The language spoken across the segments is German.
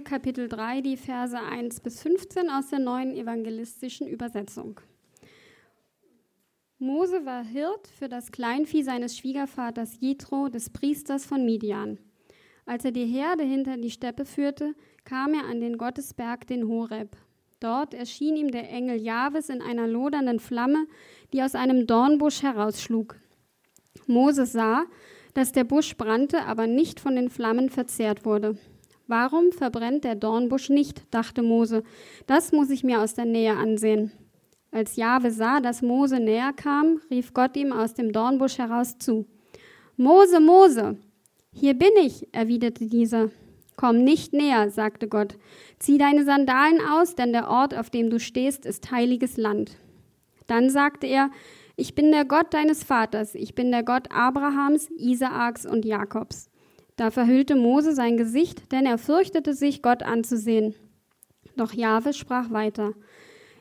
Kapitel 3, die Verse 1 bis 15 aus der neuen evangelistischen Übersetzung. Mose war Hirt für das Kleinvieh seines Schwiegervaters Jethro, des Priesters von Midian. Als er die Herde hinter die Steppe führte, kam er an den Gottesberg, den Horeb. Dort erschien ihm der Engel Jahwes in einer lodernden Flamme, die aus einem Dornbusch herausschlug. Moses sah, dass der Busch brannte, aber nicht von den Flammen verzehrt wurde. Warum verbrennt der Dornbusch nicht? dachte Mose. Das muss ich mir aus der Nähe ansehen. Als Jahwe sah, dass Mose näher kam, rief Gott ihm aus dem Dornbusch heraus zu. Mose, Mose! Hier bin ich, erwiderte dieser. Komm nicht näher, sagte Gott. Zieh deine Sandalen aus, denn der Ort, auf dem du stehst, ist heiliges Land. Dann sagte er, ich bin der Gott deines Vaters, ich bin der Gott Abrahams, Isaaks und Jakobs. Da verhüllte Mose sein Gesicht, denn er fürchtete sich, Gott anzusehen. Doch Jahwe sprach weiter.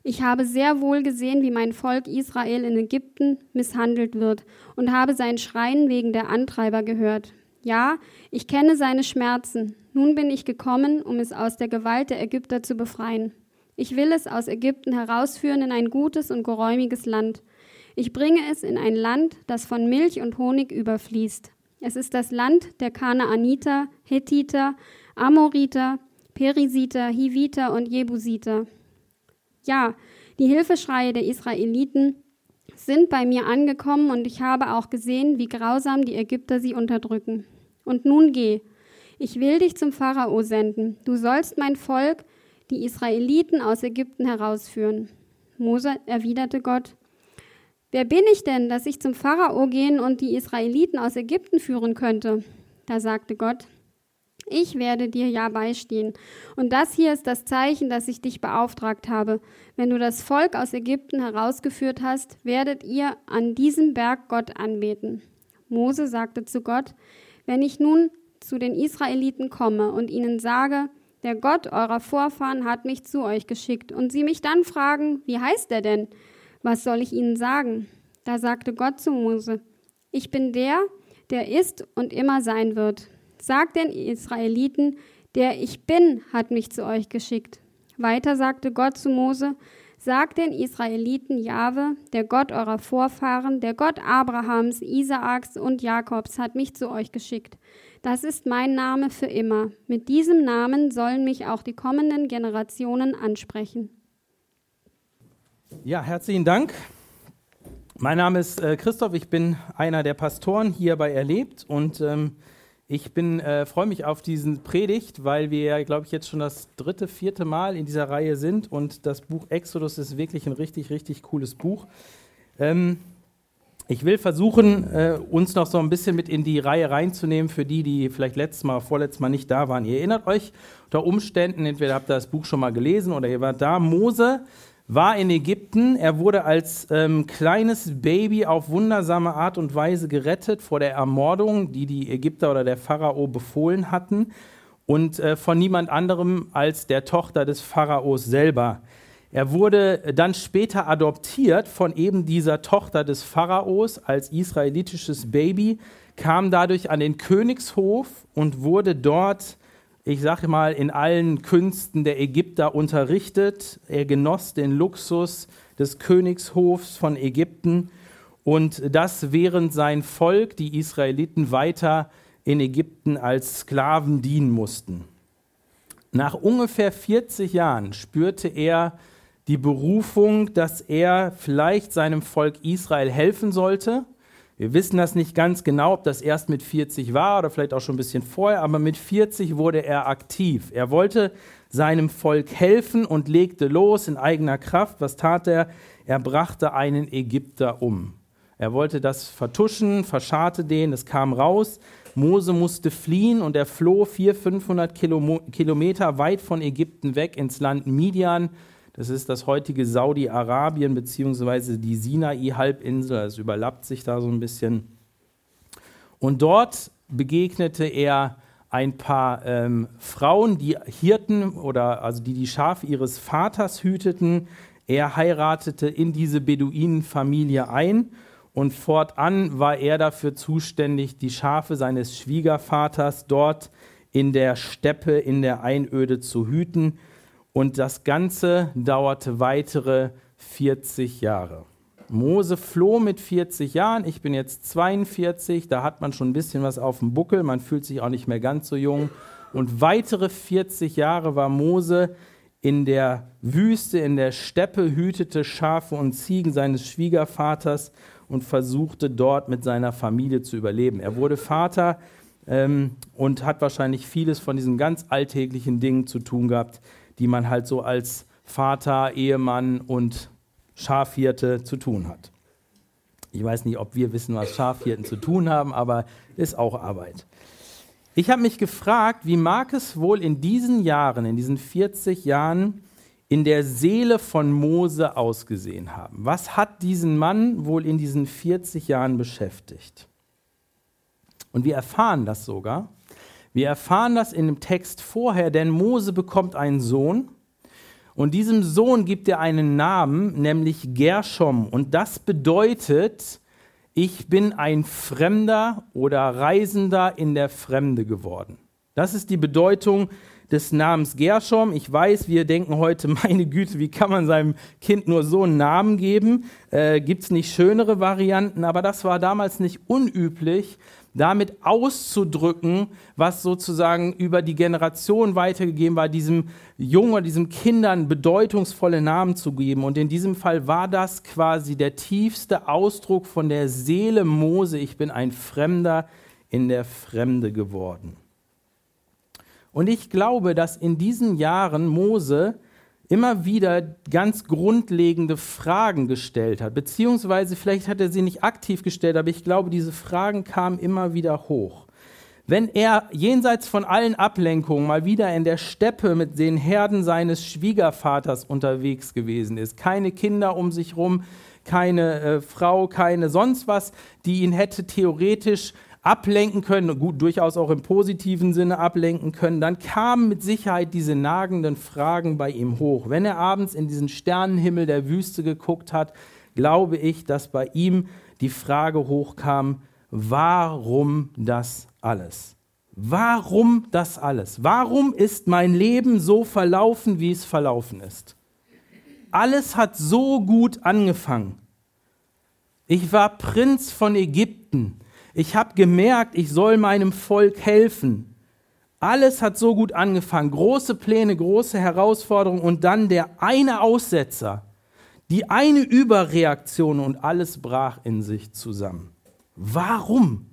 Ich habe sehr wohl gesehen, wie mein Volk Israel in Ägypten misshandelt wird und habe sein Schreien wegen der Antreiber gehört. Ja, ich kenne seine Schmerzen. Nun bin ich gekommen, um es aus der Gewalt der Ägypter zu befreien. Ich will es aus Ägypten herausführen in ein gutes und geräumiges Land. Ich bringe es in ein Land, das von Milch und Honig überfließt. Es ist das Land der Kanaaniter, Hethiter, Amoriter, Perisiter, Hiviter und Jebusiter. Ja, die Hilfeschreie der Israeliten sind bei mir angekommen und ich habe auch gesehen, wie grausam die Ägypter sie unterdrücken. Und nun geh. Ich will dich zum Pharao senden. Du sollst mein Volk, die Israeliten aus Ägypten herausführen. Mose erwiderte Gott, Wer bin ich denn, dass ich zum Pharao gehen und die Israeliten aus Ägypten führen könnte? Da sagte Gott, ich werde dir ja beistehen. Und das hier ist das Zeichen, das ich dich beauftragt habe. Wenn du das Volk aus Ägypten herausgeführt hast, werdet ihr an diesem Berg Gott anbeten. Mose sagte zu Gott, wenn ich nun zu den Israeliten komme und ihnen sage, der Gott eurer Vorfahren hat mich zu euch geschickt, und sie mich dann fragen, wie heißt er denn? Was soll ich ihnen sagen? Da sagte Gott zu Mose, ich bin der, der ist und immer sein wird. Sagt den Israeliten, der ich bin, hat mich zu euch geschickt. Weiter sagte Gott zu Mose, Sagt den Israeliten Jahwe, der Gott eurer Vorfahren, der Gott Abrahams, Isaaks und Jakobs, hat mich zu euch geschickt. Das ist mein Name für immer. Mit diesem Namen sollen mich auch die kommenden Generationen ansprechen. Ja, herzlichen Dank. Mein Name ist äh, Christoph, ich bin einer der Pastoren hier bei Erlebt und ähm, ich äh, freue mich auf diesen Predigt, weil wir, glaube ich, jetzt schon das dritte, vierte Mal in dieser Reihe sind und das Buch Exodus ist wirklich ein richtig, richtig cooles Buch. Ähm, ich will versuchen, äh, uns noch so ein bisschen mit in die Reihe reinzunehmen für die, die vielleicht letztes Mal, vorletztes Mal nicht da waren. Ihr erinnert euch unter Umständen, entweder habt ihr das Buch schon mal gelesen oder ihr wart da, Mose war in Ägypten. Er wurde als ähm, kleines Baby auf wundersame Art und Weise gerettet vor der Ermordung, die die Ägypter oder der Pharao befohlen hatten. Und äh, von niemand anderem als der Tochter des Pharaos selber. Er wurde dann später adoptiert von eben dieser Tochter des Pharaos als israelitisches Baby, kam dadurch an den Königshof und wurde dort ich sage mal, in allen Künsten der Ägypter unterrichtet. Er genoss den Luxus des Königshofs von Ägypten und das während sein Volk, die Israeliten, weiter in Ägypten als Sklaven dienen mussten. Nach ungefähr 40 Jahren spürte er die Berufung, dass er vielleicht seinem Volk Israel helfen sollte wir wissen das nicht ganz genau, ob das erst mit 40 war oder vielleicht auch schon ein bisschen vorher, aber mit 40 wurde er aktiv. Er wollte seinem Volk helfen und legte los in eigener Kraft. Was tat er? Er brachte einen Ägypter um. Er wollte das vertuschen, verscharrte den, es kam raus. Mose musste fliehen und er floh 400, 500 Kilometer weit von Ägypten weg ins Land Midian das ist das heutige Saudi-Arabien beziehungsweise die Sinai-Halbinsel. Es überlappt sich da so ein bisschen. Und dort begegnete er ein paar ähm, Frauen, die Hirten oder also die die Schafe ihres Vaters hüteten. Er heiratete in diese Beduinenfamilie ein und fortan war er dafür zuständig, die Schafe seines Schwiegervaters dort in der Steppe, in der Einöde zu hüten. Und das Ganze dauerte weitere 40 Jahre. Mose floh mit 40 Jahren, ich bin jetzt 42, da hat man schon ein bisschen was auf dem Buckel, man fühlt sich auch nicht mehr ganz so jung. Und weitere 40 Jahre war Mose in der Wüste, in der Steppe, hütete Schafe und Ziegen seines Schwiegervaters und versuchte dort mit seiner Familie zu überleben. Er wurde Vater ähm, und hat wahrscheinlich vieles von diesen ganz alltäglichen Dingen zu tun gehabt, die man halt so als Vater, Ehemann und Schafhirte zu tun hat. Ich weiß nicht, ob wir wissen, was Schafhirten zu tun haben, aber ist auch Arbeit. Ich habe mich gefragt, wie mag es wohl in diesen Jahren, in diesen 40 Jahren, in der Seele von Mose ausgesehen haben? Was hat diesen Mann wohl in diesen 40 Jahren beschäftigt? Und wir erfahren das sogar. Wir erfahren das in dem Text vorher, denn Mose bekommt einen Sohn und diesem Sohn gibt er einen Namen, nämlich Gershom. Und das bedeutet, ich bin ein Fremder oder Reisender in der Fremde geworden. Das ist die Bedeutung des Namens Gershom. Ich weiß, wir denken heute, meine Güte, wie kann man seinem Kind nur so einen Namen geben? Äh, Gibt es nicht schönere Varianten? Aber das war damals nicht unüblich, damit auszudrücken, was sozusagen über die Generation weitergegeben war, diesem Jungen oder diesem Kindern bedeutungsvolle Namen zu geben. Und in diesem Fall war das quasi der tiefste Ausdruck von der Seele Mose. Ich bin ein Fremder in der Fremde geworden. Und ich glaube, dass in diesen Jahren Mose immer wieder ganz grundlegende Fragen gestellt hat. Beziehungsweise vielleicht hat er sie nicht aktiv gestellt, aber ich glaube, diese Fragen kamen immer wieder hoch. Wenn er jenseits von allen Ablenkungen mal wieder in der Steppe mit den Herden seines Schwiegervaters unterwegs gewesen ist, keine Kinder um sich rum, keine äh, Frau, keine sonst was, die ihn hätte theoretisch ablenken können, gut, durchaus auch im positiven Sinne ablenken können, dann kamen mit Sicherheit diese nagenden Fragen bei ihm hoch. Wenn er abends in diesen Sternenhimmel der Wüste geguckt hat, glaube ich, dass bei ihm die Frage hochkam, warum das alles? Warum das alles? Warum ist mein Leben so verlaufen, wie es verlaufen ist? Alles hat so gut angefangen. Ich war Prinz von Ägypten. Ich habe gemerkt, ich soll meinem Volk helfen. Alles hat so gut angefangen. Große Pläne, große Herausforderungen und dann der eine Aussetzer, die eine Überreaktion und alles brach in sich zusammen. Warum?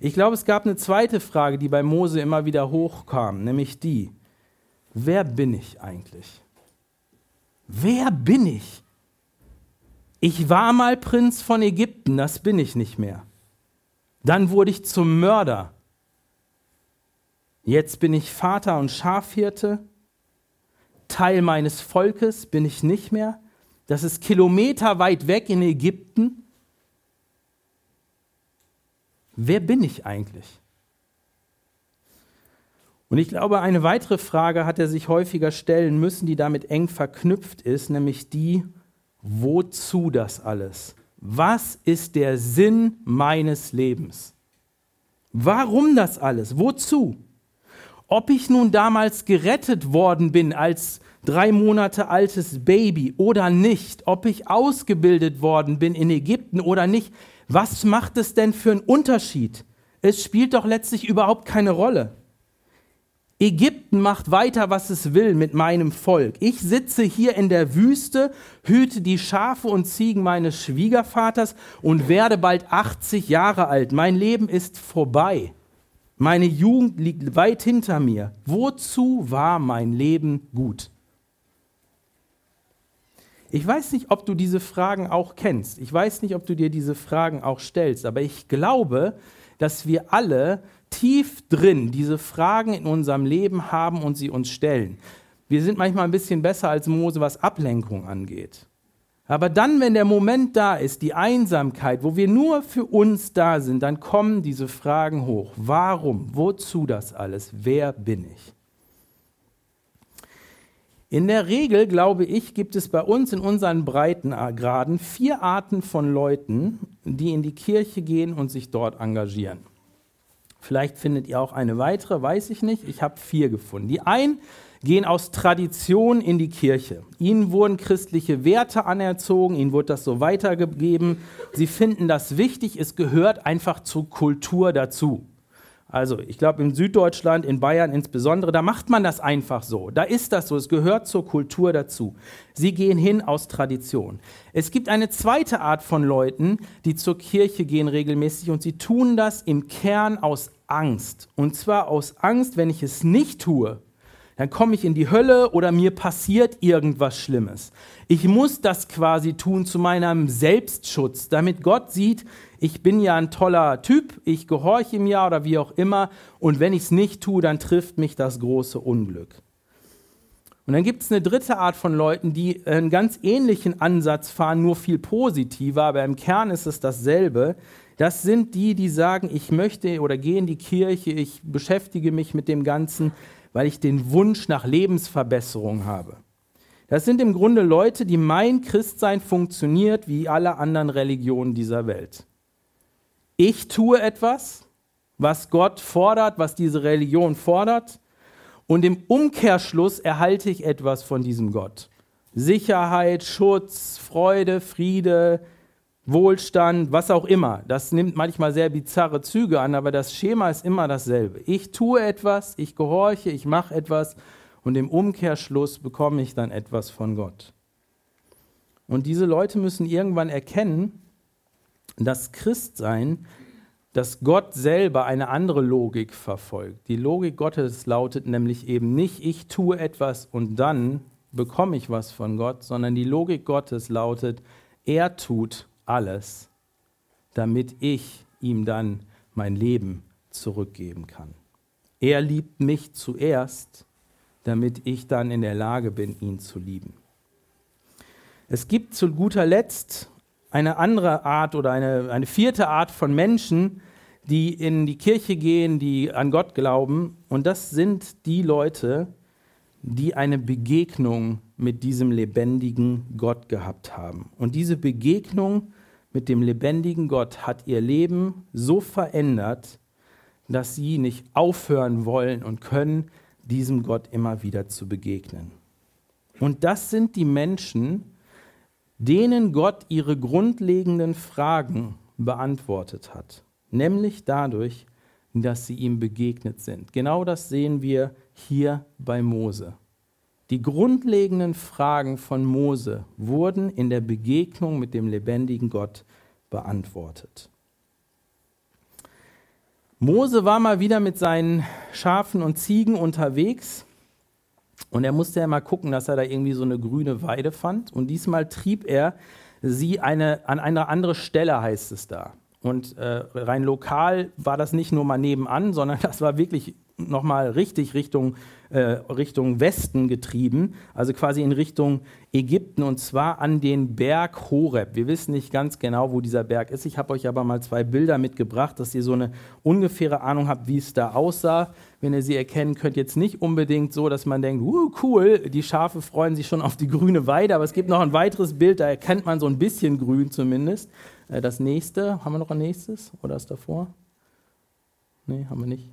Ich glaube, es gab eine zweite Frage, die bei Mose immer wieder hochkam, nämlich die, wer bin ich eigentlich? Wer bin ich? Ich war mal Prinz von Ägypten, das bin ich nicht mehr. Dann wurde ich zum Mörder. Jetzt bin ich Vater und Schafhirte. Teil meines Volkes bin ich nicht mehr. Das ist kilometerweit weg in Ägypten. Wer bin ich eigentlich? Und ich glaube, eine weitere Frage hat er sich häufiger stellen müssen, die damit eng verknüpft ist, nämlich die, wozu das alles? Was ist der Sinn meines Lebens? Warum das alles? Wozu? Ob ich nun damals gerettet worden bin als drei Monate altes Baby oder nicht, ob ich ausgebildet worden bin in Ägypten oder nicht, was macht es denn für einen Unterschied? Es spielt doch letztlich überhaupt keine Rolle. Ägypten macht weiter, was es will mit meinem Volk. Ich sitze hier in der Wüste, hüte die Schafe und Ziegen meines Schwiegervaters und werde bald 80 Jahre alt. Mein Leben ist vorbei. Meine Jugend liegt weit hinter mir. Wozu war mein Leben gut? Ich weiß nicht, ob du diese Fragen auch kennst. Ich weiß nicht, ob du dir diese Fragen auch stellst, aber ich glaube, dass wir alle tief drin diese Fragen in unserem Leben haben und sie uns stellen. Wir sind manchmal ein bisschen besser als Mose, was Ablenkung angeht. Aber dann, wenn der Moment da ist, die Einsamkeit, wo wir nur für uns da sind, dann kommen diese Fragen hoch. Warum? Wozu das alles? Wer bin ich? In der Regel, glaube ich, gibt es bei uns in unseren Breitengraden vier Arten von Leuten, die in die Kirche gehen und sich dort engagieren. Vielleicht findet ihr auch eine weitere, weiß ich nicht. Ich habe vier gefunden. Die einen gehen aus Tradition in die Kirche. Ihnen wurden christliche Werte anerzogen, ihnen wurde das so weitergegeben. Sie finden das wichtig, es gehört einfach zur Kultur dazu. Also ich glaube in Süddeutschland, in Bayern insbesondere, da macht man das einfach so. Da ist das so, es gehört zur Kultur dazu. Sie gehen hin aus Tradition. Es gibt eine zweite Art von Leuten, die zur Kirche gehen regelmäßig und sie tun das im Kern aus Angst. Und zwar aus Angst, wenn ich es nicht tue, dann komme ich in die Hölle oder mir passiert irgendwas Schlimmes. Ich muss das quasi tun zu meinem Selbstschutz, damit Gott sieht, ich bin ja ein toller Typ, ich gehorche ihm ja oder wie auch immer, und wenn ich es nicht tue, dann trifft mich das große Unglück. Und dann gibt es eine dritte Art von Leuten, die einen ganz ähnlichen Ansatz fahren, nur viel positiver, aber im Kern ist es dasselbe. Das sind die, die sagen, ich möchte oder gehe in die Kirche, ich beschäftige mich mit dem Ganzen, weil ich den Wunsch nach Lebensverbesserung habe. Das sind im Grunde Leute, die mein Christsein funktioniert wie alle anderen Religionen dieser Welt. Ich tue etwas, was Gott fordert, was diese Religion fordert, und im Umkehrschluss erhalte ich etwas von diesem Gott. Sicherheit, Schutz, Freude, Friede, Wohlstand, was auch immer. Das nimmt manchmal sehr bizarre Züge an, aber das Schema ist immer dasselbe. Ich tue etwas, ich gehorche, ich mache etwas und im Umkehrschluss bekomme ich dann etwas von Gott. Und diese Leute müssen irgendwann erkennen, dass Christsein, dass Gott selber eine andere Logik verfolgt. Die Logik Gottes lautet nämlich eben nicht, ich tue etwas und dann bekomme ich was von Gott, sondern die Logik Gottes lautet, er tut alles, damit ich ihm dann mein Leben zurückgeben kann. Er liebt mich zuerst, damit ich dann in der Lage bin, ihn zu lieben. Es gibt zu guter Letzt eine andere Art oder eine, eine vierte Art von Menschen, die in die Kirche gehen, die an Gott glauben. Und das sind die Leute, die eine Begegnung mit diesem lebendigen Gott gehabt haben. Und diese Begegnung mit dem lebendigen Gott hat ihr Leben so verändert, dass sie nicht aufhören wollen und können, diesem Gott immer wieder zu begegnen. Und das sind die Menschen, denen Gott ihre grundlegenden Fragen beantwortet hat, nämlich dadurch, dass sie ihm begegnet sind. Genau das sehen wir hier bei Mose. Die grundlegenden Fragen von Mose wurden in der Begegnung mit dem lebendigen Gott beantwortet. Mose war mal wieder mit seinen Schafen und Ziegen unterwegs und er musste ja mal gucken, dass er da irgendwie so eine grüne Weide fand. Und diesmal trieb er sie eine, an eine andere Stelle, heißt es da. Und äh, rein lokal war das nicht nur mal nebenan, sondern das war wirklich nochmal richtig Richtung, äh, Richtung Westen getrieben, also quasi in Richtung Ägypten und zwar an den Berg Horeb. Wir wissen nicht ganz genau, wo dieser Berg ist. Ich habe euch aber mal zwei Bilder mitgebracht, dass ihr so eine ungefähre Ahnung habt, wie es da aussah. Wenn ihr sie erkennen könnt, jetzt nicht unbedingt so, dass man denkt, uh, cool, die Schafe freuen sich schon auf die grüne Weide, aber es gibt noch ein weiteres Bild, da erkennt man so ein bisschen grün zumindest. Äh, das nächste, haben wir noch ein nächstes oder ist davor? Nee, haben wir nicht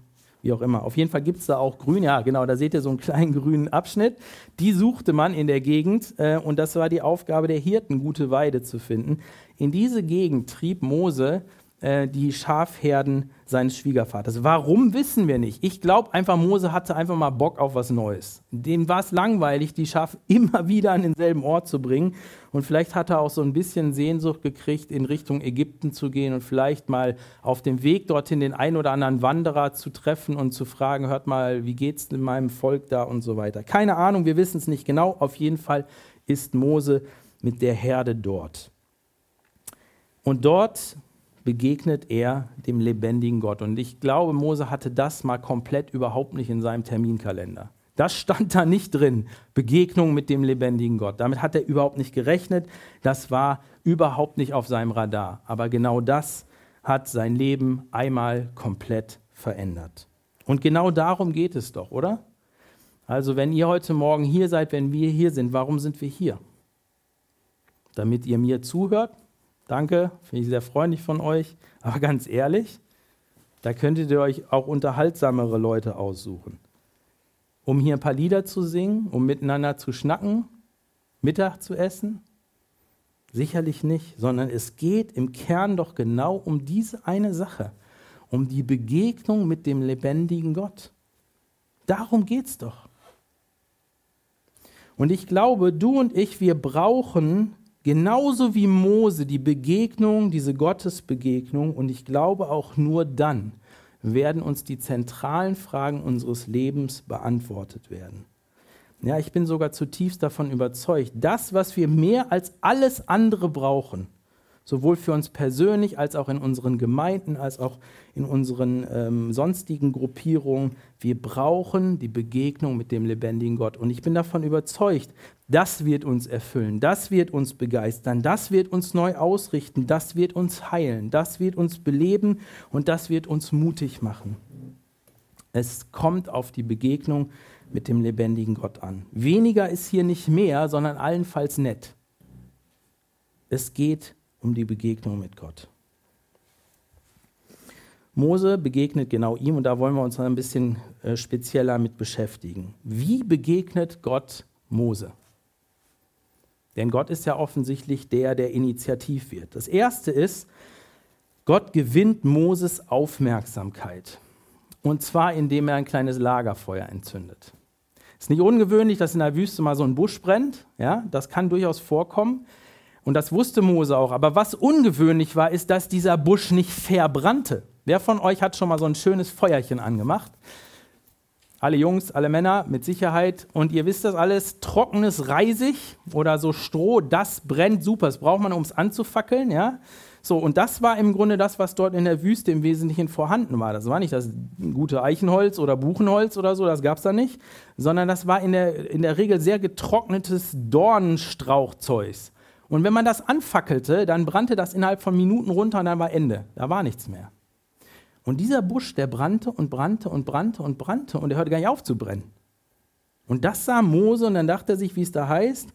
wie auch immer. Auf jeden Fall gibt es da auch grün, ja genau, da seht ihr so einen kleinen grünen Abschnitt. Die suchte man in der Gegend äh, und das war die Aufgabe der Hirten, gute Weide zu finden. In diese Gegend trieb Mose äh, die Schafherden seines Schwiegervaters. Warum wissen wir nicht? Ich glaube einfach, Mose hatte einfach mal Bock auf was Neues. Dem war es langweilig, die Schafe immer wieder an denselben Ort zu bringen. Und vielleicht hat er auch so ein bisschen Sehnsucht gekriegt, in Richtung Ägypten zu gehen und vielleicht mal auf dem Weg dorthin den einen oder anderen Wanderer zu treffen und zu fragen, hört mal, wie geht's in meinem Volk da und so weiter. Keine Ahnung, wir wissen es nicht genau. Auf jeden Fall ist Mose mit der Herde dort. Und dort begegnet er dem lebendigen Gott. Und ich glaube, Mose hatte das mal komplett überhaupt nicht in seinem Terminkalender. Das stand da nicht drin, Begegnung mit dem lebendigen Gott. Damit hat er überhaupt nicht gerechnet. Das war überhaupt nicht auf seinem Radar. Aber genau das hat sein Leben einmal komplett verändert. Und genau darum geht es doch, oder? Also wenn ihr heute Morgen hier seid, wenn wir hier sind, warum sind wir hier? Damit ihr mir zuhört, Danke, finde ich sehr freundlich von euch. Aber ganz ehrlich, Da könntet ihr euch auch unterhaltsamere Leute aussuchen. Um hier ein paar Lieder zu singen, um miteinander zu schnacken, Mittag zu essen? Sicherlich nicht, sondern es geht im Kern doch genau um diese eine Sache, um die Begegnung mit dem lebendigen Gott. Darum geht es doch. Und ich glaube, du und ich, wir brauchen genauso wie Mose die Begegnung, diese Gottesbegegnung. Und ich glaube auch nur dann werden uns die zentralen Fragen unseres Lebens beantwortet werden. Ja, ich bin sogar zutiefst davon überzeugt, das, was wir mehr als alles andere brauchen, sowohl für uns persönlich als auch in unseren Gemeinden, als auch in unseren ähm, sonstigen Gruppierungen. Wir brauchen die Begegnung mit dem lebendigen Gott. Und ich bin davon überzeugt, das wird uns erfüllen, das wird uns begeistern, das wird uns neu ausrichten, das wird uns heilen, das wird uns beleben und das wird uns mutig machen. Es kommt auf die Begegnung mit dem lebendigen Gott an. Weniger ist hier nicht mehr, sondern allenfalls nett. Es geht um die Begegnung mit Gott. Mose begegnet genau ihm und da wollen wir uns ein bisschen äh, spezieller mit beschäftigen. Wie begegnet Gott Mose? Denn Gott ist ja offensichtlich der, der initiativ wird. Das erste ist, Gott gewinnt Moses Aufmerksamkeit. Und zwar, indem er ein kleines Lagerfeuer entzündet. Es ist nicht ungewöhnlich, dass in der Wüste mal so ein Busch brennt. Ja, das kann durchaus vorkommen. Und das wusste Mose auch. Aber was ungewöhnlich war, ist, dass dieser Busch nicht verbrannte. Wer von euch hat schon mal so ein schönes Feuerchen angemacht? Alle Jungs, alle Männer mit Sicherheit. Und ihr wisst das alles, trockenes Reisig oder so Stroh, das brennt super. Das braucht man, um es anzufackeln. Ja? So, und das war im Grunde das, was dort in der Wüste im Wesentlichen vorhanden war. Das war nicht das gute Eichenholz oder Buchenholz oder so, das gab es da nicht, sondern das war in der, in der Regel sehr getrocknetes Dornenstrauchzeugs. Und wenn man das anfackelte, dann brannte das innerhalb von Minuten runter und dann war Ende. Da war nichts mehr. Und dieser Busch, der brannte und brannte und brannte und brannte und er hörte gar nicht auf zu brennen. Und das sah Mose und dann dachte er sich, wie es da heißt,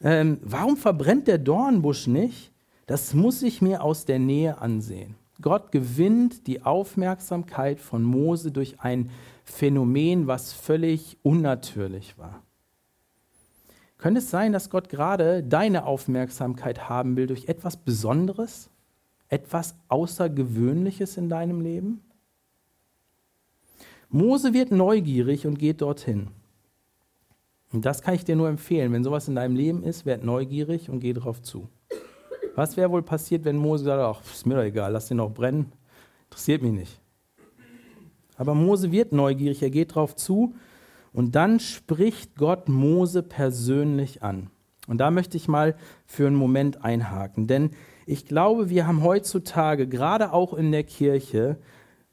ähm, warum verbrennt der Dornbusch nicht? Das muss ich mir aus der Nähe ansehen. Gott gewinnt die Aufmerksamkeit von Mose durch ein Phänomen, was völlig unnatürlich war. Könnte es sein, dass Gott gerade deine Aufmerksamkeit haben will durch etwas Besonderes, etwas Außergewöhnliches in deinem Leben? Mose wird neugierig und geht dorthin. Und das kann ich dir nur empfehlen. Wenn sowas in deinem Leben ist, werd neugierig und geh darauf zu. Was wäre wohl passiert, wenn Mose sagt, ach, ist mir doch egal, lass den noch brennen, interessiert mich nicht. Aber Mose wird neugierig, er geht darauf zu und dann spricht Gott Mose persönlich an. Und da möchte ich mal für einen Moment einhaken, denn ich glaube, wir haben heutzutage, gerade auch in der Kirche,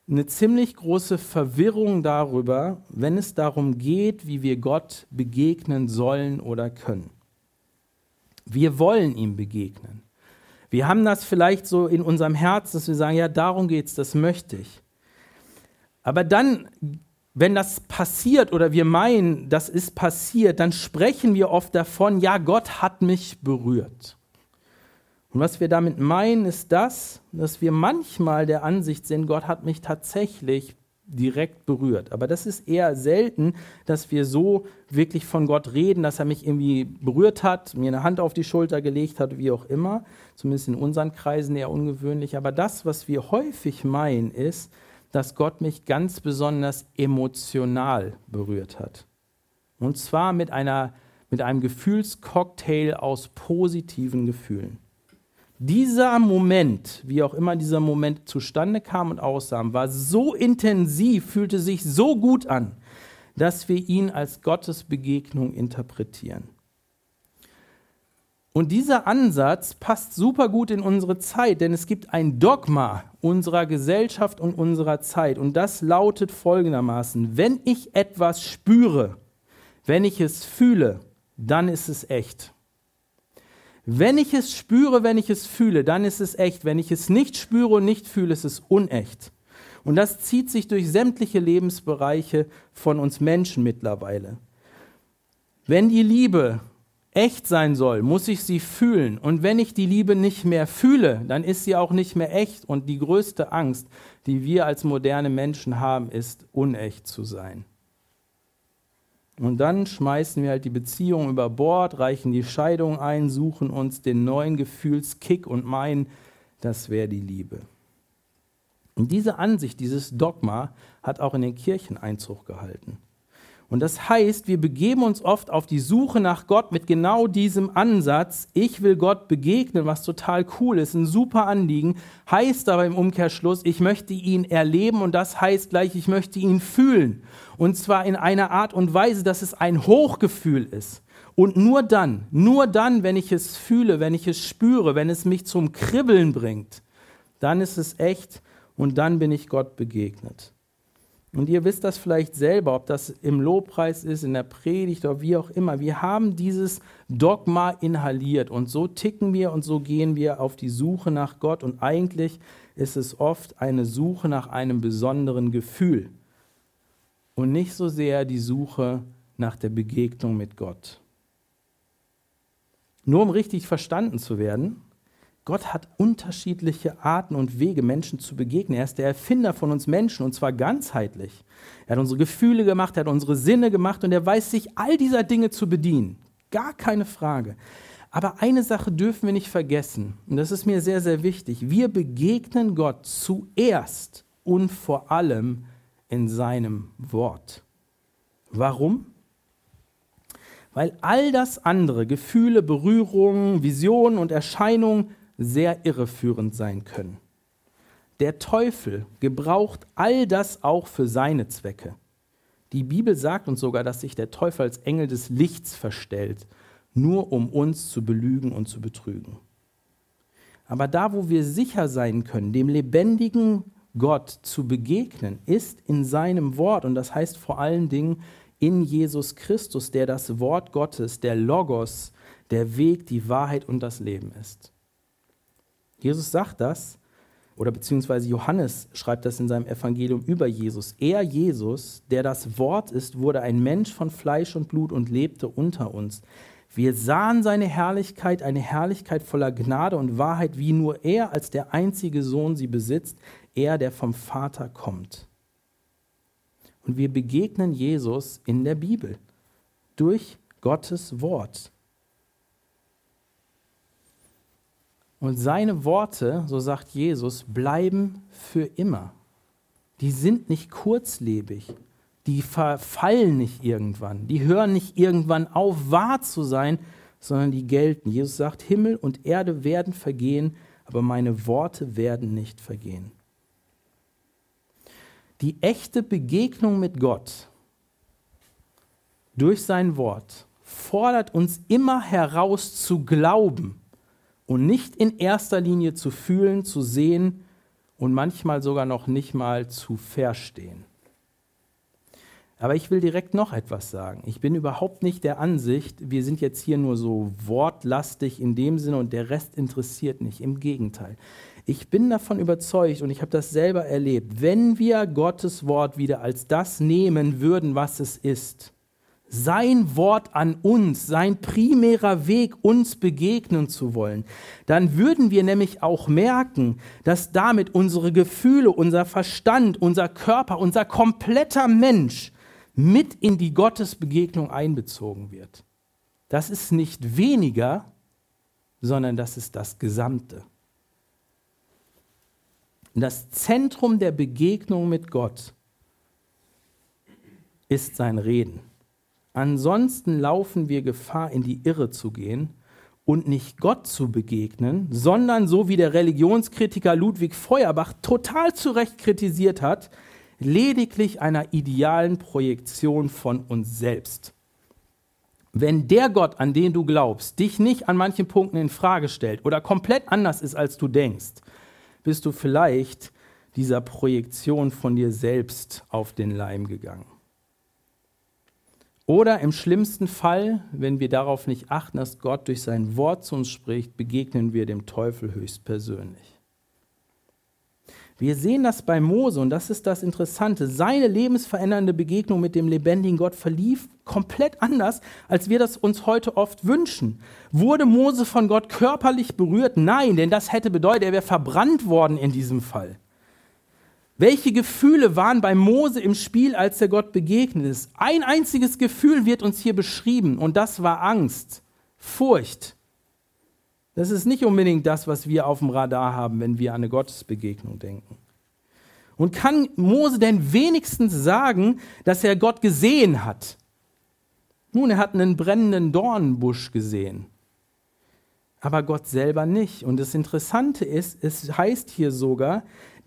eine ziemlich große Verwirrung darüber, wenn es darum geht, wie wir Gott begegnen sollen oder können. Wir wollen ihm begegnen. Wir haben das vielleicht so in unserem Herz, dass wir sagen, ja, darum geht es, das möchte ich. Aber dann wenn das passiert oder wir meinen, das ist passiert, dann sprechen wir oft davon, ja, Gott hat mich berührt. Und was wir damit meinen, ist das, dass wir manchmal der Ansicht sind, Gott hat mich tatsächlich direkt berührt. Aber das ist eher selten, dass wir so wirklich von Gott reden, dass er mich irgendwie berührt hat, mir eine Hand auf die Schulter gelegt hat, wie auch immer. Zumindest in unseren Kreisen eher ungewöhnlich. Aber das, was wir häufig meinen, ist, dass Gott mich ganz besonders emotional berührt hat. Und zwar mit, einer, mit einem Gefühlscocktail aus positiven Gefühlen. Dieser Moment, wie auch immer dieser Moment zustande kam und aussah, war so intensiv, fühlte sich so gut an, dass wir ihn als Gottes Begegnung interpretieren. Und dieser Ansatz passt super gut in unsere Zeit, denn es gibt ein Dogma unserer Gesellschaft und unserer Zeit. Und das lautet folgendermaßen, wenn ich etwas spüre, wenn ich es fühle, dann ist es echt. Wenn ich es spüre, wenn ich es fühle, dann ist es echt. Wenn ich es nicht spüre und nicht fühle, ist es unecht. Und das zieht sich durch sämtliche Lebensbereiche von uns Menschen mittlerweile. Wenn die Liebe echt sein soll, muss ich sie fühlen. Und wenn ich die Liebe nicht mehr fühle, dann ist sie auch nicht mehr echt. Und die größte Angst, die wir als moderne Menschen haben, ist, unecht zu sein. Und dann schmeißen wir halt die Beziehung über Bord, reichen die Scheidung ein, suchen uns den neuen Gefühlskick und meinen, das wäre die Liebe. Und diese Ansicht, dieses Dogma hat auch in den Kirchen Einzug gehalten. Und das heißt, wir begeben uns oft auf die Suche nach Gott mit genau diesem Ansatz. Ich will Gott begegnen, was total cool ist, ein super Anliegen. Heißt aber im Umkehrschluss, ich möchte ihn erleben und das heißt gleich, ich möchte ihn fühlen. Und zwar in einer Art und Weise, dass es ein Hochgefühl ist. Und nur dann, nur dann, wenn ich es fühle, wenn ich es spüre, wenn es mich zum Kribbeln bringt, dann ist es echt und dann bin ich Gott begegnet. Und ihr wisst das vielleicht selber, ob das im Lobpreis ist, in der Predigt oder wie auch immer. Wir haben dieses Dogma inhaliert und so ticken wir und so gehen wir auf die Suche nach Gott. Und eigentlich ist es oft eine Suche nach einem besonderen Gefühl und nicht so sehr die Suche nach der Begegnung mit Gott. Nur um richtig verstanden zu werden, Gott hat unterschiedliche Arten und Wege, Menschen zu begegnen. Er ist der Erfinder von uns Menschen und zwar ganzheitlich. Er hat unsere Gefühle gemacht, er hat unsere Sinne gemacht und er weiß sich all dieser Dinge zu bedienen. Gar keine Frage. Aber eine Sache dürfen wir nicht vergessen und das ist mir sehr, sehr wichtig. Wir begegnen Gott zuerst und vor allem in seinem Wort. Warum? Weil all das andere, Gefühle, Berührungen, Visionen und Erscheinungen, sehr irreführend sein können. Der Teufel gebraucht all das auch für seine Zwecke. Die Bibel sagt uns sogar, dass sich der Teufel als Engel des Lichts verstellt, nur um uns zu belügen und zu betrügen. Aber da, wo wir sicher sein können, dem lebendigen Gott zu begegnen, ist in seinem Wort. Und das heißt vor allen Dingen in Jesus Christus, der das Wort Gottes, der Logos, der Weg, die Wahrheit und das Leben ist. Jesus sagt das, oder beziehungsweise Johannes schreibt das in seinem Evangelium über Jesus. Er, Jesus, der das Wort ist, wurde ein Mensch von Fleisch und Blut und lebte unter uns. Wir sahen seine Herrlichkeit, eine Herrlichkeit voller Gnade und Wahrheit, wie nur er als der einzige Sohn sie besitzt, er, der vom Vater kommt. Und wir begegnen Jesus in der Bibel durch Gottes Wort. Und seine Worte, so sagt Jesus, bleiben für immer. Die sind nicht kurzlebig. Die verfallen nicht irgendwann. Die hören nicht irgendwann auf, wahr zu sein, sondern die gelten. Jesus sagt, Himmel und Erde werden vergehen, aber meine Worte werden nicht vergehen. Die echte Begegnung mit Gott durch sein Wort fordert uns immer heraus zu glauben und nicht in erster Linie zu fühlen, zu sehen und manchmal sogar noch nicht mal zu verstehen. Aber ich will direkt noch etwas sagen. Ich bin überhaupt nicht der Ansicht, wir sind jetzt hier nur so wortlastig in dem Sinne und der Rest interessiert nicht. Im Gegenteil. Ich bin davon überzeugt und ich habe das selber erlebt, wenn wir Gottes Wort wieder als das nehmen würden, was es ist, sein Wort an uns, sein primärer Weg, uns begegnen zu wollen, dann würden wir nämlich auch merken, dass damit unsere Gefühle, unser Verstand, unser Körper, unser kompletter Mensch mit in die Gottesbegegnung einbezogen wird. Das ist nicht weniger, sondern das ist das Gesamte. Das Zentrum der Begegnung mit Gott ist sein Reden. Ansonsten laufen wir Gefahr, in die Irre zu gehen und nicht Gott zu begegnen, sondern so wie der Religionskritiker Ludwig Feuerbach total zu Recht kritisiert hat, lediglich einer idealen Projektion von uns selbst. Wenn der Gott, an den du glaubst, dich nicht an manchen Punkten in Frage stellt oder komplett anders ist, als du denkst, bist du vielleicht dieser Projektion von dir selbst auf den Leim gegangen. Oder im schlimmsten Fall, wenn wir darauf nicht achten, dass Gott durch sein Wort zu uns spricht, begegnen wir dem Teufel höchstpersönlich. Wir sehen das bei Mose und das ist das Interessante. Seine lebensverändernde Begegnung mit dem lebendigen Gott verlief komplett anders, als wir das uns heute oft wünschen. Wurde Mose von Gott körperlich berührt? Nein, denn das hätte bedeutet, er wäre verbrannt worden in diesem Fall. Welche Gefühle waren bei Mose im Spiel, als er Gott begegnet ist? Ein einziges Gefühl wird uns hier beschrieben und das war Angst, Furcht. Das ist nicht unbedingt das, was wir auf dem Radar haben, wenn wir an eine Gottesbegegnung denken. Und kann Mose denn wenigstens sagen, dass er Gott gesehen hat? Nun, er hat einen brennenden Dornenbusch gesehen, aber Gott selber nicht. Und das Interessante ist, es heißt hier sogar,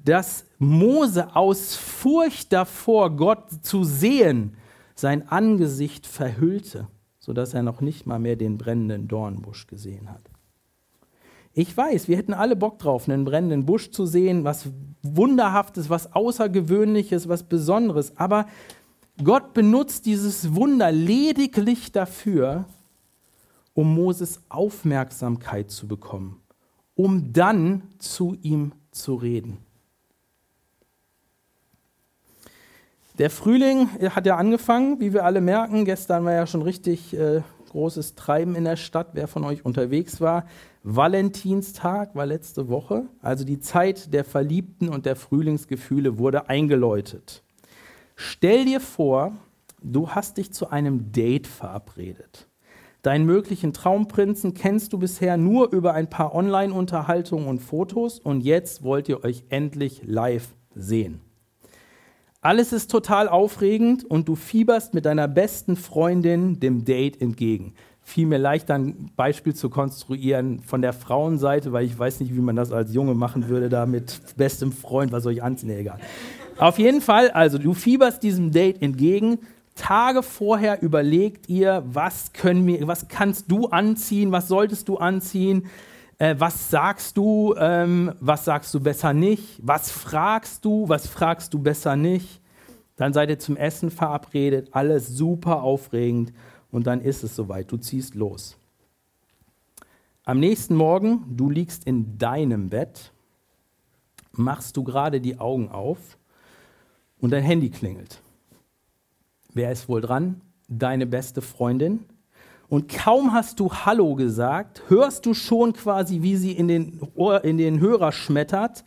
dass Mose aus Furcht davor, Gott zu sehen, sein Angesicht verhüllte, sodass er noch nicht mal mehr den brennenden Dornbusch gesehen hat. Ich weiß, wir hätten alle Bock drauf, einen brennenden Busch zu sehen, was Wunderhaftes, was Außergewöhnliches, was Besonderes. Aber Gott benutzt dieses Wunder lediglich dafür, um Moses Aufmerksamkeit zu bekommen, um dann zu ihm zu reden. Der Frühling hat ja angefangen, wie wir alle merken. Gestern war ja schon richtig äh, großes Treiben in der Stadt, wer von euch unterwegs war. Valentinstag war letzte Woche, also die Zeit der Verliebten und der Frühlingsgefühle wurde eingeläutet. Stell dir vor, du hast dich zu einem Date verabredet. Deinen möglichen Traumprinzen kennst du bisher nur über ein paar Online-Unterhaltungen und Fotos und jetzt wollt ihr euch endlich live sehen. Alles ist total aufregend und du fieberst mit deiner besten Freundin dem Date entgegen fiel mir leicht, ein Beispiel zu konstruieren von der Frauenseite, weil ich weiß nicht, wie man das als Junge machen würde, da mit bestem Freund, was soll ich anziehen, nee, egal. Auf jeden Fall, also du fieberst diesem Date entgegen. Tage vorher überlegt ihr, was können wir, was kannst du anziehen, was solltest du anziehen, äh, was sagst du, ähm, was sagst du besser nicht, was fragst du, was fragst du besser nicht. Dann seid ihr zum Essen verabredet, alles super aufregend und dann ist es soweit, du ziehst los. Am nächsten Morgen, du liegst in deinem Bett, machst du gerade die Augen auf und dein Handy klingelt. Wer ist wohl dran? Deine beste Freundin. Und kaum hast du Hallo gesagt, hörst du schon quasi, wie sie in den, Ohr, in den Hörer schmettert.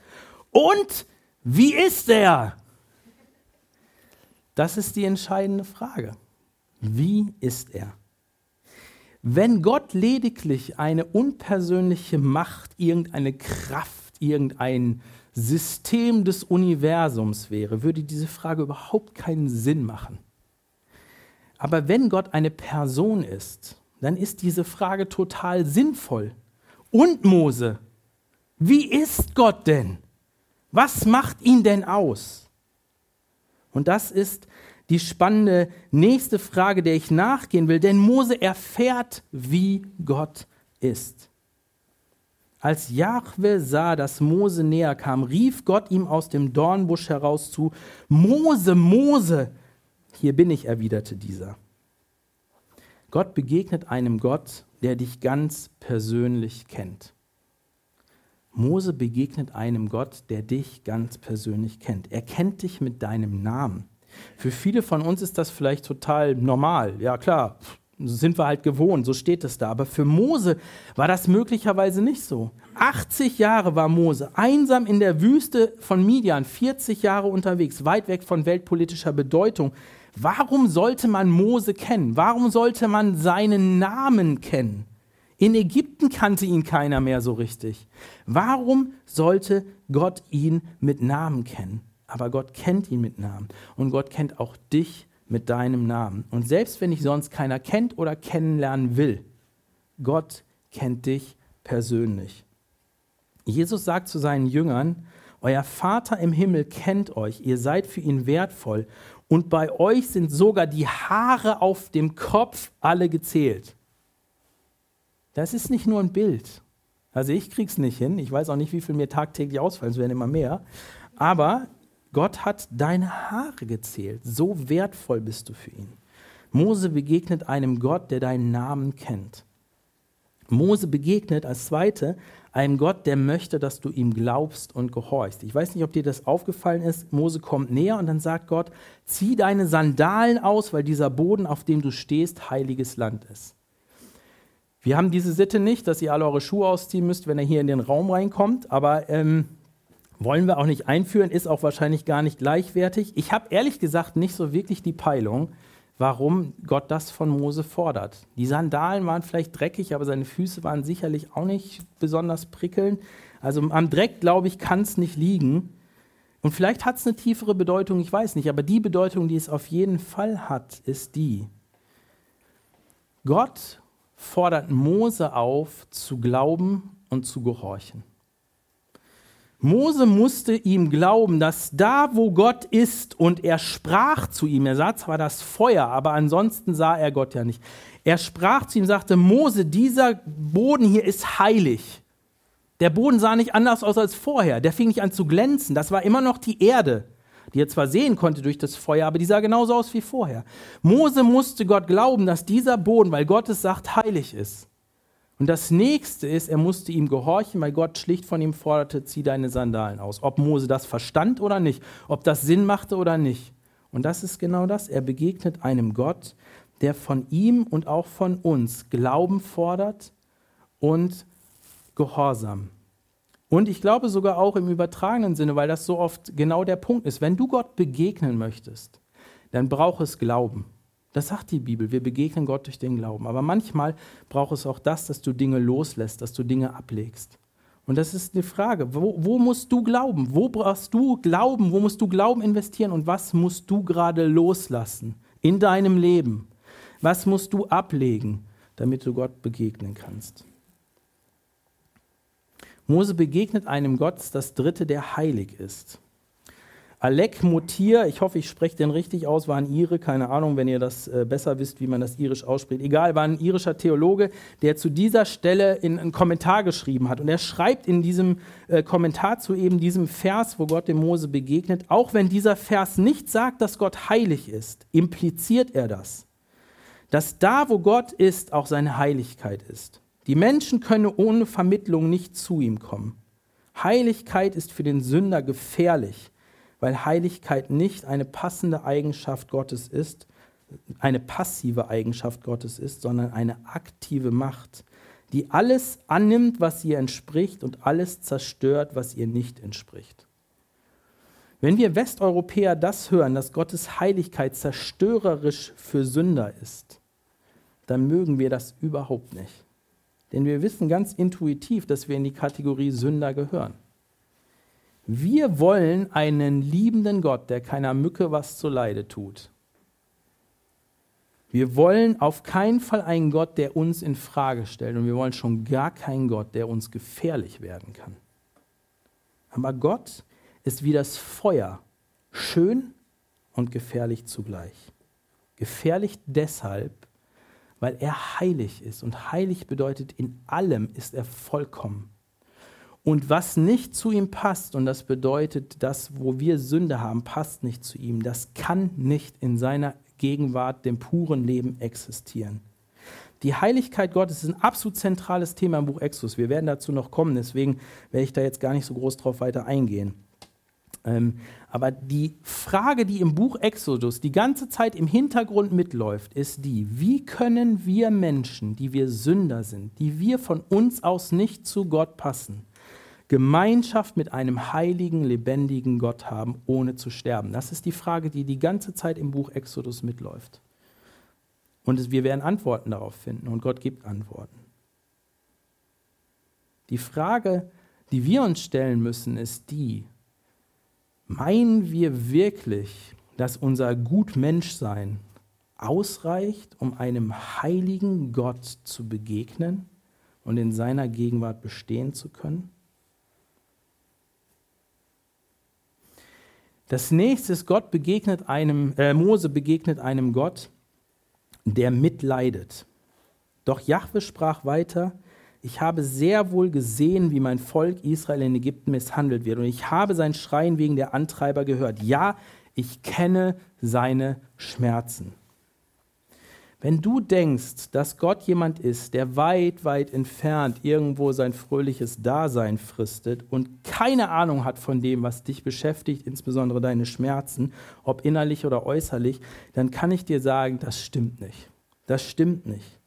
Und wie ist er? Das ist die entscheidende Frage. Wie ist er? Wenn Gott lediglich eine unpersönliche Macht, irgendeine Kraft, irgendein System des Universums wäre, würde diese Frage überhaupt keinen Sinn machen. Aber wenn Gott eine Person ist, dann ist diese Frage total sinnvoll. Und Mose, wie ist Gott denn? Was macht ihn denn aus? Und das ist die spannende nächste Frage, der ich nachgehen will. Denn Mose erfährt, wie Gott ist. Als Jahwe sah, dass Mose näher kam, rief Gott ihm aus dem Dornbusch heraus zu, Mose, Mose, hier bin ich, erwiderte dieser. Gott begegnet einem Gott, der dich ganz persönlich kennt. Mose begegnet einem Gott, der dich ganz persönlich kennt. Er kennt dich mit deinem Namen. Für viele von uns ist das vielleicht total normal. Ja klar, sind wir halt gewohnt, so steht es da. Aber für Mose war das möglicherweise nicht so. 80 Jahre war Mose einsam in der Wüste von Midian, 40 Jahre unterwegs, weit weg von weltpolitischer Bedeutung. Warum sollte man Mose kennen? Warum sollte man seinen Namen kennen? In Ägypten kannte ihn keiner mehr so richtig. Warum sollte Gott ihn mit Namen kennen? aber Gott kennt ihn mit Namen und Gott kennt auch dich mit deinem Namen. Und selbst wenn dich sonst keiner kennt oder kennenlernen will, Gott kennt dich persönlich. Jesus sagt zu seinen Jüngern, euer Vater im Himmel kennt euch, ihr seid für ihn wertvoll und bei euch sind sogar die Haare auf dem Kopf alle gezählt. Das ist nicht nur ein Bild. Also ich krieg's nicht hin. Ich weiß auch nicht, wie viel mir tagtäglich ausfallen, es werden immer mehr. Aber Gott hat deine Haare gezählt. So wertvoll bist du für ihn. Mose begegnet einem Gott, der deinen Namen kennt. Mose begegnet als zweite einem Gott, der möchte, dass du ihm glaubst und gehorchst. Ich weiß nicht, ob dir das aufgefallen ist. Mose kommt näher und dann sagt Gott, zieh deine Sandalen aus, weil dieser Boden, auf dem du stehst, heiliges Land ist. Wir haben diese Sitte nicht, dass ihr alle eure Schuhe ausziehen müsst, wenn ihr hier in den Raum reinkommt, aber ähm, wollen wir auch nicht einführen, ist auch wahrscheinlich gar nicht gleichwertig. Ich habe ehrlich gesagt nicht so wirklich die Peilung, warum Gott das von Mose fordert. Die Sandalen waren vielleicht dreckig, aber seine Füße waren sicherlich auch nicht besonders prickelnd. Also am Dreck, glaube ich, kann es nicht liegen. Und vielleicht hat es eine tiefere Bedeutung, ich weiß nicht, aber die Bedeutung, die es auf jeden Fall hat, ist die. Gott fordert Mose auf, zu glauben und zu gehorchen. Mose musste ihm glauben, dass da, wo Gott ist, und er sprach zu ihm, er sah zwar das Feuer, aber ansonsten sah er Gott ja nicht. Er sprach zu ihm, sagte, Mose, dieser Boden hier ist heilig. Der Boden sah nicht anders aus als vorher. Der fing nicht an zu glänzen. Das war immer noch die Erde, die er zwar sehen konnte durch das Feuer, aber die sah genauso aus wie vorher. Mose musste Gott glauben, dass dieser Boden, weil Gott es sagt, heilig ist. Und das nächste ist, er musste ihm gehorchen, weil Gott schlicht von ihm forderte, zieh deine Sandalen aus. Ob Mose das verstand oder nicht, ob das Sinn machte oder nicht. Und das ist genau das. Er begegnet einem Gott, der von ihm und auch von uns Glauben fordert und Gehorsam. Und ich glaube sogar auch im übertragenen Sinne, weil das so oft genau der Punkt ist. Wenn du Gott begegnen möchtest, dann braucht es Glauben. Das sagt die Bibel. Wir begegnen Gott durch den Glauben. Aber manchmal braucht es auch das, dass du Dinge loslässt, dass du Dinge ablegst. Und das ist eine Frage. Wo, wo, musst du glauben? Wo brauchst du Glauben? Wo musst du Glauben investieren? Und was musst du gerade loslassen in deinem Leben? Was musst du ablegen, damit du Gott begegnen kannst? Mose begegnet einem Gott, das dritte, der heilig ist. Alek Motir, ich hoffe, ich spreche den richtig aus, war ein Ire, keine Ahnung, wenn ihr das äh, besser wisst, wie man das irisch ausspricht. Egal, war ein irischer Theologe, der zu dieser Stelle in einen Kommentar geschrieben hat. Und er schreibt in diesem äh, Kommentar zu eben diesem Vers, wo Gott dem Mose begegnet, auch wenn dieser Vers nicht sagt, dass Gott heilig ist, impliziert er das. Dass da, wo Gott ist, auch seine Heiligkeit ist. Die Menschen können ohne Vermittlung nicht zu ihm kommen. Heiligkeit ist für den Sünder gefährlich weil Heiligkeit nicht eine passende Eigenschaft Gottes ist, eine passive Eigenschaft Gottes ist, sondern eine aktive Macht, die alles annimmt, was ihr entspricht und alles zerstört, was ihr nicht entspricht. Wenn wir Westeuropäer das hören, dass Gottes Heiligkeit zerstörerisch für Sünder ist, dann mögen wir das überhaupt nicht. Denn wir wissen ganz intuitiv, dass wir in die Kategorie Sünder gehören. Wir wollen einen liebenden Gott, der keiner Mücke was zu Leide tut. Wir wollen auf keinen Fall einen Gott, der uns in Frage stellt. Und wir wollen schon gar keinen Gott, der uns gefährlich werden kann. Aber Gott ist wie das Feuer, schön und gefährlich zugleich. Gefährlich deshalb, weil er heilig ist. Und heilig bedeutet, in allem ist er vollkommen. Und was nicht zu ihm passt, und das bedeutet, das, wo wir Sünde haben, passt nicht zu ihm, das kann nicht in seiner Gegenwart, dem puren Leben existieren. Die Heiligkeit Gottes ist ein absolut zentrales Thema im Buch Exodus. Wir werden dazu noch kommen, deswegen werde ich da jetzt gar nicht so groß drauf weiter eingehen. Ähm, aber die Frage, die im Buch Exodus die ganze Zeit im Hintergrund mitläuft, ist die, wie können wir Menschen, die wir Sünder sind, die wir von uns aus nicht zu Gott passen, Gemeinschaft mit einem heiligen, lebendigen Gott haben, ohne zu sterben? Das ist die Frage, die die ganze Zeit im Buch Exodus mitläuft. Und wir werden Antworten darauf finden und Gott gibt Antworten. Die Frage, die wir uns stellen müssen, ist die, meinen wir wirklich, dass unser Gutmenschsein ausreicht, um einem heiligen Gott zu begegnen und in seiner Gegenwart bestehen zu können? Das nächste ist, Gott begegnet einem, äh, Mose begegnet einem Gott, der mitleidet. Doch Jahwe sprach weiter, ich habe sehr wohl gesehen, wie mein Volk Israel in Ägypten misshandelt wird. Und ich habe sein Schreien wegen der Antreiber gehört. Ja, ich kenne seine Schmerzen. Wenn du denkst, dass Gott jemand ist, der weit, weit entfernt irgendwo sein fröhliches Dasein fristet und keine Ahnung hat von dem, was dich beschäftigt, insbesondere deine Schmerzen, ob innerlich oder äußerlich, dann kann ich dir sagen, das stimmt nicht. Das stimmt nicht.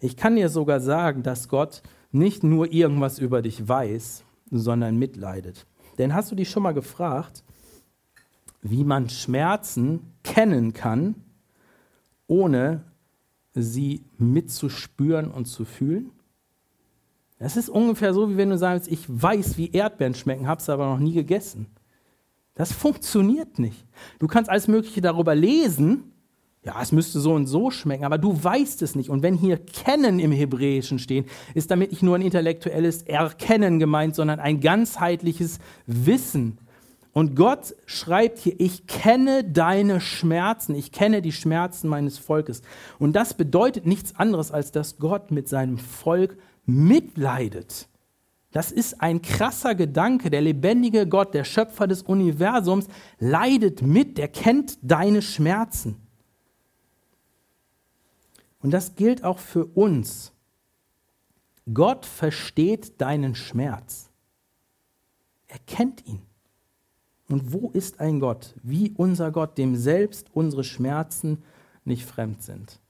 Ich kann dir sogar sagen, dass Gott nicht nur irgendwas über dich weiß, sondern mitleidet. Denn hast du dich schon mal gefragt, wie man Schmerzen kennen kann, ohne sie mitzuspüren und zu fühlen? Das ist ungefähr so, wie wenn du sagst, ich weiß, wie Erdbeeren schmecken, habe es aber noch nie gegessen. Das funktioniert nicht. Du kannst alles Mögliche darüber lesen, ja, es müsste so und so schmecken, aber du weißt es nicht. Und wenn hier kennen im Hebräischen stehen, ist damit nicht nur ein intellektuelles Erkennen gemeint, sondern ein ganzheitliches Wissen. Und Gott schreibt hier, ich kenne deine Schmerzen, ich kenne die Schmerzen meines Volkes. Und das bedeutet nichts anderes, als dass Gott mit seinem Volk mitleidet. Das ist ein krasser Gedanke. Der lebendige Gott, der Schöpfer des Universums, leidet mit, der kennt deine Schmerzen. Und das gilt auch für uns. Gott versteht deinen Schmerz. Er kennt ihn. Und wo ist ein Gott wie unser Gott, dem selbst unsere Schmerzen nicht fremd sind?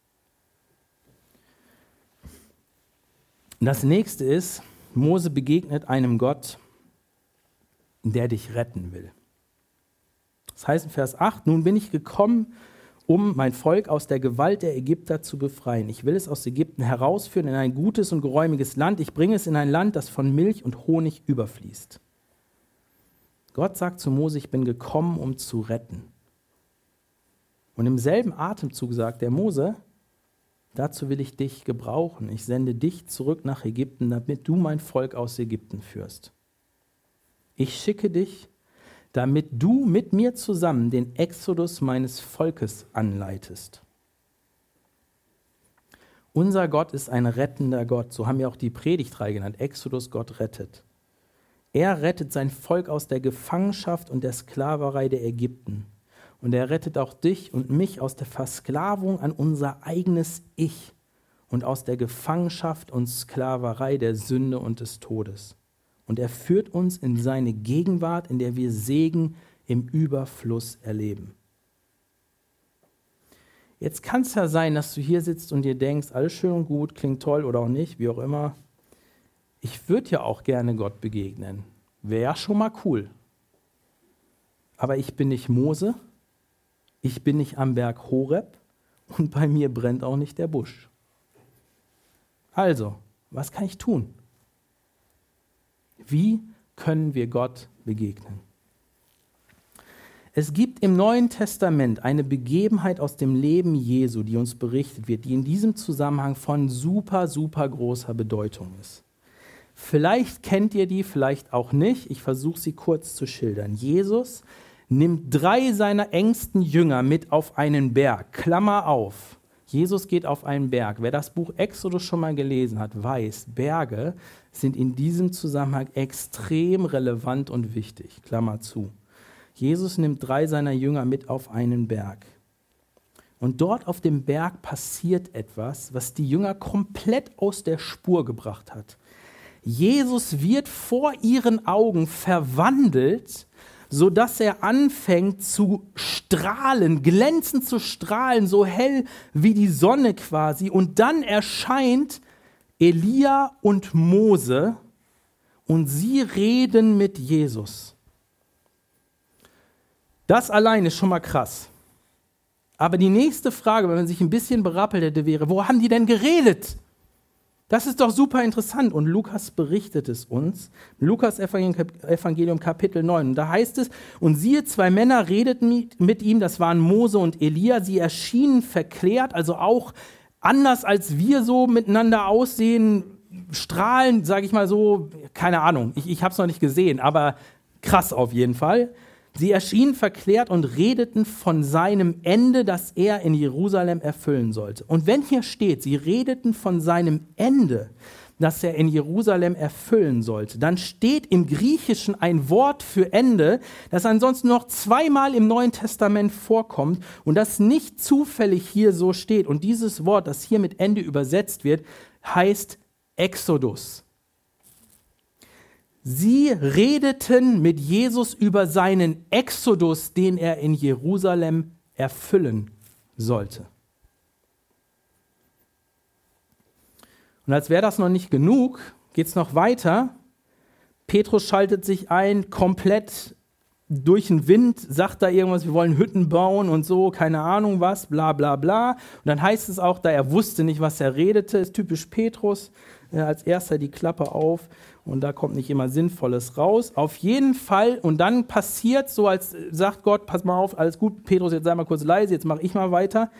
Das nächste ist, Mose begegnet einem Gott, der dich retten will. Das heißt in Vers 8, nun bin ich gekommen, um mein Volk aus der Gewalt der Ägypter zu befreien. Ich will es aus Ägypten herausführen in ein gutes und geräumiges Land. Ich bringe es in ein Land, das von Milch und Honig überfließt. Gott sagt zu Mose, ich bin gekommen, um zu retten. Und im selben Atemzug sagt der Mose, dazu will ich dich gebrauchen. Ich sende dich zurück nach Ägypten, damit du mein Volk aus Ägypten führst. Ich schicke dich, damit du mit mir zusammen den Exodus meines Volkes anleitest. Unser Gott ist ein rettender Gott, so haben wir auch die Predigtreihe genannt, Exodus, Gott rettet. Er rettet sein Volk aus der Gefangenschaft und der Sklaverei der Ägypten. Und er rettet auch dich und mich aus der Versklavung an unser eigenes Ich und aus der Gefangenschaft und Sklaverei der Sünde und des Todes. Und er führt uns in seine Gegenwart, in der wir Segen im Überfluss erleben. Jetzt kann es ja sein, dass du hier sitzt und dir denkst, alles schön und gut, klingt toll oder auch nicht, wie auch immer ich würde ja auch gerne Gott begegnen. Wäre ja schon mal cool. Aber ich bin nicht Mose, ich bin nicht am Berg Horeb und bei mir brennt auch nicht der Busch. Also, was kann ich tun? Wie können wir Gott begegnen? Es gibt im Neuen Testament eine Begebenheit aus dem Leben Jesu, die uns berichtet wird, die in diesem Zusammenhang von super, super großer Bedeutung ist. Vielleicht kennt ihr die, vielleicht auch nicht. Ich versuche sie kurz zu schildern. Jesus nimmt drei seiner engsten Jünger mit auf einen Berg. Klammer auf. Jesus geht auf einen Berg. Wer das Buch Exodus schon mal gelesen hat, weiß, Berge sind in diesem Zusammenhang extrem relevant und wichtig. Klammer zu. Jesus nimmt drei seiner Jünger mit auf einen Berg. Und dort auf dem Berg passiert etwas, was die Jünger komplett aus der Spur gebracht hat. Jesus wird vor ihren Augen verwandelt, sodass er anfängt zu strahlen, glänzend zu strahlen, so hell wie die Sonne quasi. Und dann erscheint Elia und Mose und sie reden mit Jesus. Das allein ist schon mal krass. Aber die nächste Frage, wenn man sich ein bisschen berappelt hätte, wäre, wo haben die denn geredet? Das ist doch super interessant und Lukas berichtet es uns. Lukas Evangelium Kapitel 9. Und da heißt es, und siehe, zwei Männer redeten mit ihm, das waren Mose und Elia. Sie erschienen verklärt, also auch anders als wir so miteinander aussehen, strahlen, sage ich mal so, keine Ahnung, ich, ich habe es noch nicht gesehen, aber krass auf jeden Fall. Sie erschienen verklärt und redeten von seinem Ende, das er in Jerusalem erfüllen sollte. Und wenn hier steht, sie redeten von seinem Ende, das er in Jerusalem erfüllen sollte, dann steht im Griechischen ein Wort für Ende, das ansonsten noch zweimal im Neuen Testament vorkommt und das nicht zufällig hier so steht. Und dieses Wort, das hier mit Ende übersetzt wird, heißt Exodus. Sie redeten mit Jesus über seinen Exodus, den er in Jerusalem erfüllen sollte. Und als wäre das noch nicht genug, geht es noch weiter. Petrus schaltet sich ein, komplett durch den Wind, sagt da irgendwas, wir wollen Hütten bauen und so, keine Ahnung was, bla bla bla. Und dann heißt es auch, da er wusste nicht, was er redete, ist typisch Petrus, als erster die Klappe auf und da kommt nicht immer Sinnvolles raus. Auf jeden Fall, und dann passiert so, als sagt Gott, pass mal auf, alles gut, Petrus, jetzt sei mal kurz leise, jetzt mache ich mal weiter.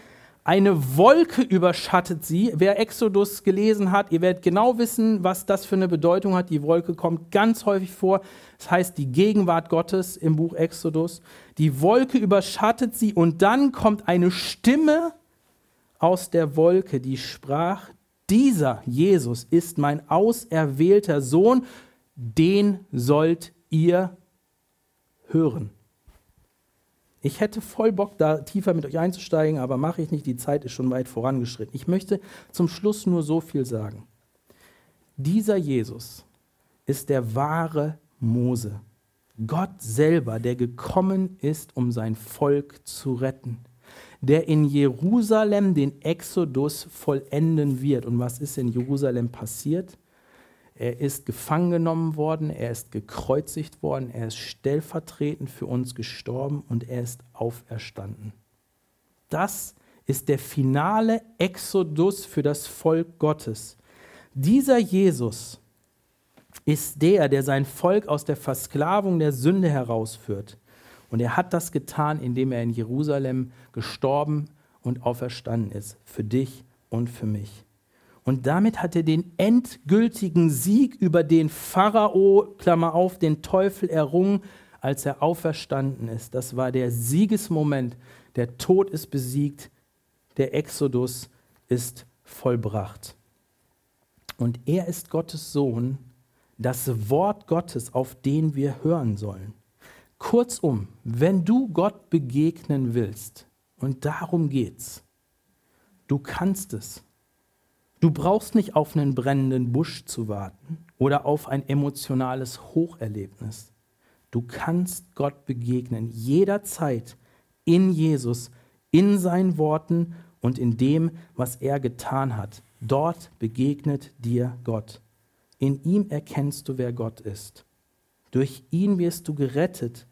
Eine Wolke überschattet sie. Wer Exodus gelesen hat, ihr werdet genau wissen, was das für eine Bedeutung hat. Die Wolke kommt ganz häufig vor. Das heißt die Gegenwart Gottes im Buch Exodus. Die Wolke überschattet sie und dann kommt eine Stimme aus der Wolke, die sprach, dieser Jesus ist mein auserwählter Sohn, den sollt ihr hören. Ich hätte voll Bock, da tiefer mit euch einzusteigen, aber mache ich nicht. Die Zeit ist schon weit vorangeschritten. Ich möchte zum Schluss nur so viel sagen. Dieser Jesus ist der wahre Mose. Gott selber, der gekommen ist, um sein Volk zu retten. Der in Jerusalem den Exodus vollenden wird. Und was ist in Jerusalem passiert? Er ist gefangen genommen worden, er ist gekreuzigt worden, er ist stellvertretend für uns gestorben und er ist auferstanden. Das ist der finale Exodus für das Volk Gottes. Dieser Jesus ist der, der sein Volk aus der Versklavung der Sünde herausführt. Und er hat das getan, indem er in Jerusalem gestorben und auferstanden ist, für dich und für mich. Und damit hat er den endgültigen Sieg über den Pharao, Klammer auf, den Teufel errungen, als er auferstanden ist. Das war der Siegesmoment. Der Tod ist besiegt, der Exodus ist vollbracht. Und er ist Gottes Sohn, das Wort Gottes, auf den wir hören sollen. Kurzum, wenn du Gott begegnen willst, und darum geht's, du kannst es. Du brauchst nicht auf einen brennenden Busch zu warten oder auf ein emotionales Hocherlebnis. Du kannst Gott begegnen jederzeit in Jesus, in seinen Worten und in dem, was er getan hat. Dort begegnet dir Gott. In ihm erkennst du, wer Gott ist. Durch ihn wirst du gerettet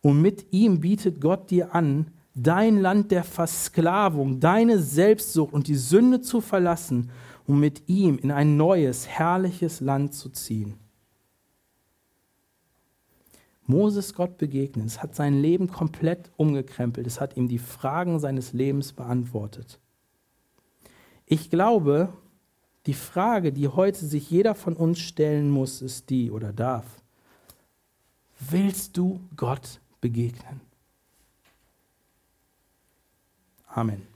und mit ihm bietet Gott dir an, dein Land der Versklavung, deine Selbstsucht und die Sünde zu verlassen um mit ihm in ein neues, herrliches Land zu ziehen. Moses Gott begegnet, es hat sein Leben komplett umgekrempelt, es hat ihm die Fragen seines Lebens beantwortet. Ich glaube, die Frage, die heute sich jeder von uns stellen muss, ist die oder darf. Willst du Gott begegnen? Amen.